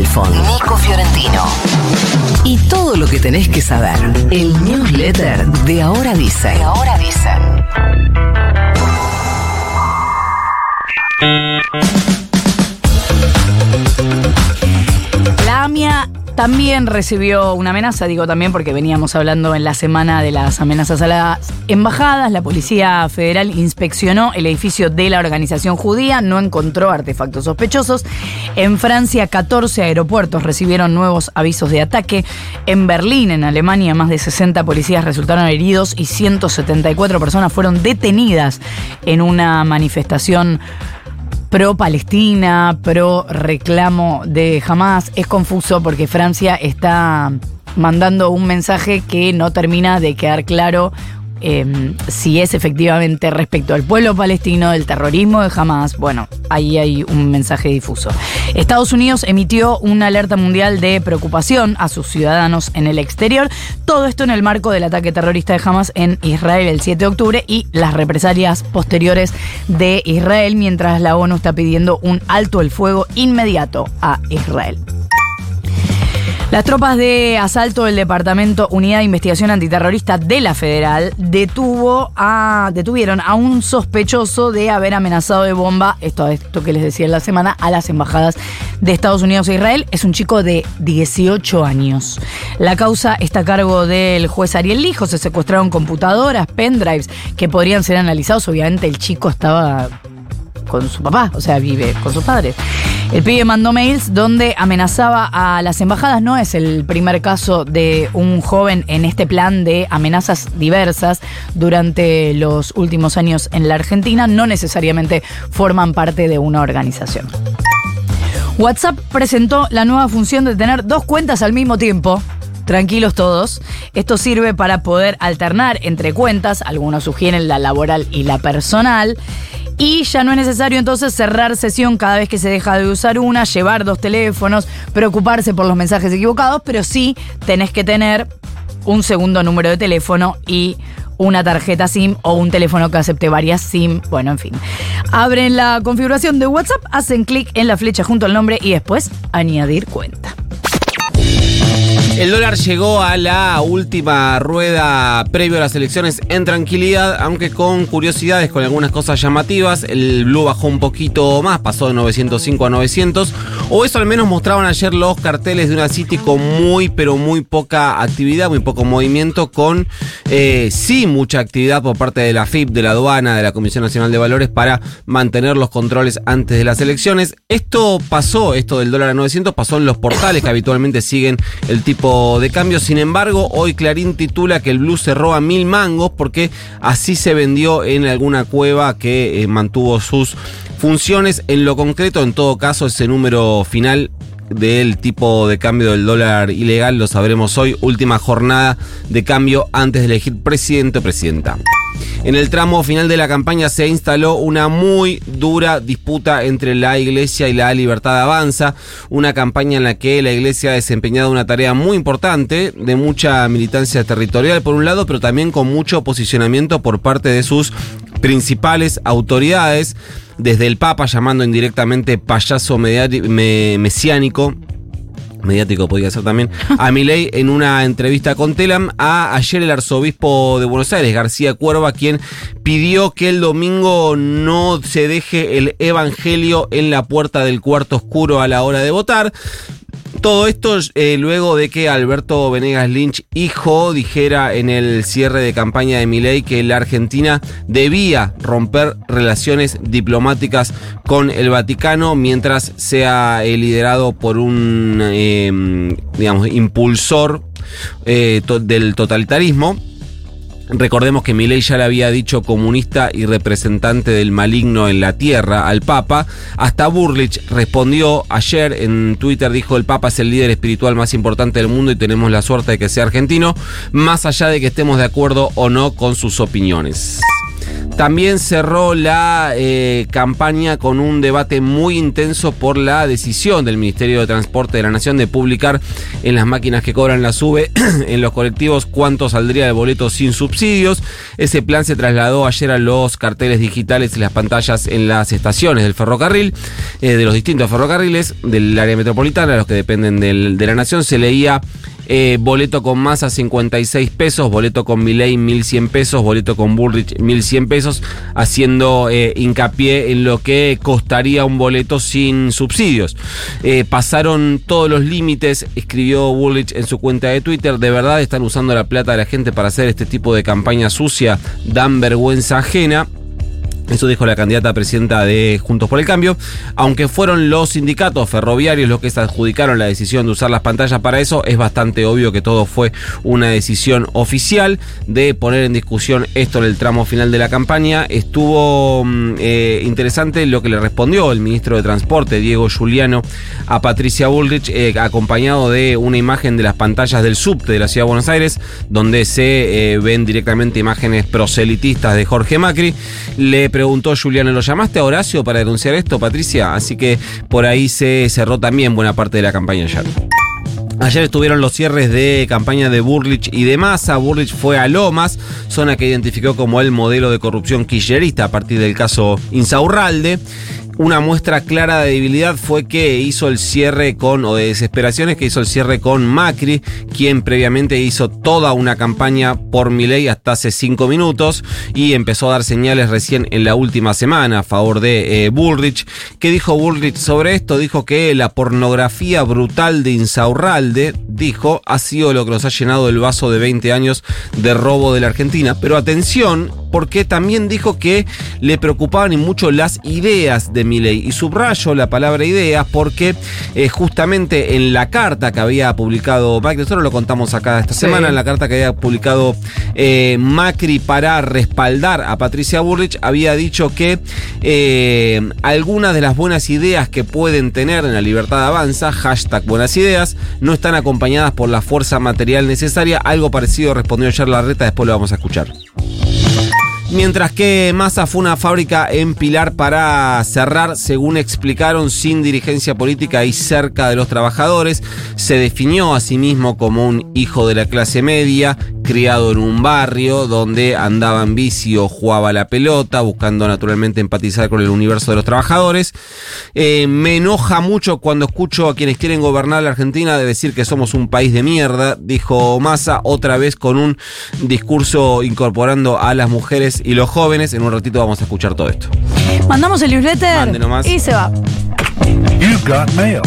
Nico Fiorentino. Y todo lo que tenés que saber. El newsletter de Ahora Dicen. De Ahora Dicen. La AMIA también recibió una amenaza, digo también porque veníamos hablando en la semana de las amenazas a las embajadas. La Policía Federal inspeccionó el edificio de la organización judía, no encontró artefactos sospechosos. En Francia, 14 aeropuertos recibieron nuevos avisos de ataque. En Berlín, en Alemania, más de 60 policías resultaron heridos y 174 personas fueron detenidas en una manifestación pro Palestina, pro reclamo de Hamas. Es confuso porque Francia está mandando un mensaje que no termina de quedar claro eh, si es efectivamente respecto al pueblo palestino, del terrorismo de Hamas. Bueno, ahí hay un mensaje difuso. Estados Unidos emitió una alerta mundial de preocupación a sus ciudadanos en el exterior. Todo esto en el marco del ataque terrorista de Hamas en Israel el 7 de octubre y las represalias posteriores de Israel, mientras la ONU está pidiendo un alto el fuego inmediato a Israel. Las tropas de asalto del Departamento Unidad de Investigación Antiterrorista de la Federal detuvo detuvieron a un sospechoso de haber amenazado de bomba, esto, esto que les decía en la semana, a las embajadas de Estados Unidos e Israel. Es un chico de 18 años. La causa está a cargo del juez Ariel Lijo. Se secuestraron computadoras, pendrives que podrían ser analizados. Obviamente el chico estaba con su papá, o sea, vive con sus padres. El pibe mandó mails donde amenazaba a las embajadas. No es el primer caso de un joven en este plan de amenazas diversas durante los últimos años en la Argentina. No necesariamente forman parte de una organización. WhatsApp presentó la nueva función de tener dos cuentas al mismo tiempo. Tranquilos todos. Esto sirve para poder alternar entre cuentas. Algunos sugieren la laboral y la personal. Y ya no es necesario entonces cerrar sesión cada vez que se deja de usar una, llevar dos teléfonos, preocuparse por los mensajes equivocados, pero sí tenés que tener un segundo número de teléfono y una tarjeta SIM o un teléfono que acepte varias SIM. Bueno, en fin. Abren la configuración de WhatsApp, hacen clic en la flecha junto al nombre y después añadir cuenta. El dólar llegó a la última rueda previo a las elecciones en tranquilidad, aunque con curiosidades, con algunas cosas llamativas. El blue bajó un poquito más, pasó de 905 a 900. O eso al menos mostraban ayer los carteles de una City con muy, pero muy poca actividad, muy poco movimiento, con eh, sí mucha actividad por parte de la FIP, de la aduana, de la Comisión Nacional de Valores para mantener los controles antes de las elecciones. Esto pasó, esto del dólar a 900, pasó en los portales que habitualmente siguen el tipo de cambio. Sin embargo, hoy Clarín titula que el blue cerró a mil mangos porque así se vendió en alguna cueva que eh, mantuvo sus funciones. En lo concreto, en todo caso, ese número final del tipo de cambio del dólar ilegal lo sabremos hoy. Última jornada de cambio antes de elegir presidente o presidenta. En el tramo final de la campaña se instaló una muy dura disputa entre la Iglesia y la Libertad Avanza, una campaña en la que la Iglesia ha desempeñado una tarea muy importante, de mucha militancia territorial por un lado, pero también con mucho posicionamiento por parte de sus principales autoridades, desde el Papa llamando indirectamente payaso mesiánico mediático podría ser también, a Milei en una entrevista con Telam, a ayer el arzobispo de Buenos Aires, García Cuerva, quien pidió que el domingo no se deje el evangelio en la puerta del cuarto oscuro a la hora de votar. Todo esto eh, luego de que Alberto Venegas Lynch, hijo, dijera en el cierre de campaña de Milei que la Argentina debía romper relaciones diplomáticas con el Vaticano mientras sea eh, liderado por un, eh, digamos, impulsor del totalitarismo. Recordemos que Milei ya le había dicho comunista y representante del maligno en la tierra al Papa. Hasta Burlich respondió ayer en Twitter, dijo el Papa es el líder espiritual más importante del mundo y tenemos la suerte de que sea argentino, más allá de que estemos de acuerdo o no con sus opiniones. También cerró la eh, campaña con un debate muy intenso por la decisión del Ministerio de Transporte de la Nación de publicar en las máquinas que cobran la SUBE en los colectivos cuánto saldría el boleto sin subsidios. Ese plan se trasladó ayer a los carteles digitales y las pantallas en las estaciones del ferrocarril, eh, de los distintos ferrocarriles del área metropolitana, los que dependen de la Nación. Se leía eh, boleto con masa 56 pesos, boleto con Miley 1100 pesos, boleto con Bullrich 1100 pesos, haciendo eh, hincapié en lo que costaría un boleto sin subsidios. Eh, pasaron todos los límites, escribió Bullrich en su cuenta de Twitter, de verdad están usando la plata de la gente para hacer este tipo de campaña sucia, dan vergüenza ajena. Eso dijo la candidata presidenta de Juntos por el Cambio. Aunque fueron los sindicatos ferroviarios los que se adjudicaron la decisión de usar las pantallas para eso, es bastante obvio que todo fue una decisión oficial de poner en discusión esto en el tramo final de la campaña. Estuvo mm, eh, interesante lo que le respondió el ministro de Transporte, Diego Giuliano, a Patricia Bullrich, eh, acompañado de una imagen de las pantallas del subte de la ciudad de Buenos Aires, donde se eh, ven directamente imágenes proselitistas de Jorge Macri. Le preguntó Juliano, ¿lo llamaste a Horacio para denunciar esto, Patricia? Así que por ahí se cerró también buena parte de la campaña ayer. Ayer estuvieron los cierres de campaña de Burlich y de Massa. Burlich fue a Lomas, zona que identificó como el modelo de corrupción kirchnerista a partir del caso Insaurralde. Una muestra clara de debilidad fue que hizo el cierre con, o de desesperaciones, que hizo el cierre con Macri, quien previamente hizo toda una campaña por Milei hasta hace cinco minutos y empezó a dar señales recién en la última semana a favor de eh, Bullrich. ¿Qué dijo Bullrich sobre esto? Dijo que la pornografía brutal de Insaurralde, dijo, ha sido lo que nos ha llenado el vaso de 20 años de robo de la Argentina. Pero atención, porque también dijo que le preocupaban y mucho las ideas de Milei. Y subrayo la palabra ideas porque eh, justamente en la carta que había publicado Macri, nosotros lo contamos acá esta semana, en la carta que había publicado eh, Macri para respaldar a Patricia Burrich, había dicho que eh, algunas de las buenas ideas que pueden tener en la libertad avanza, hashtag buenas ideas, no están acompañadas por la fuerza material necesaria. Algo parecido respondió ayer Larreta, después lo vamos a escuchar. Mientras que Massa fue una fábrica en Pilar para cerrar, según explicaron, sin dirigencia política y cerca de los trabajadores, se definió a sí mismo como un hijo de la clase media, criado en un barrio donde andaba en bici o jugaba la pelota, buscando naturalmente empatizar con el universo de los trabajadores. Eh, me enoja mucho cuando escucho a quienes quieren gobernar la Argentina de decir que somos un país de mierda, dijo Massa, otra vez con un discurso incorporando a las mujeres y los jóvenes. En un ratito vamos a escuchar todo esto. Mandamos el newsletter y se va. You've got mail.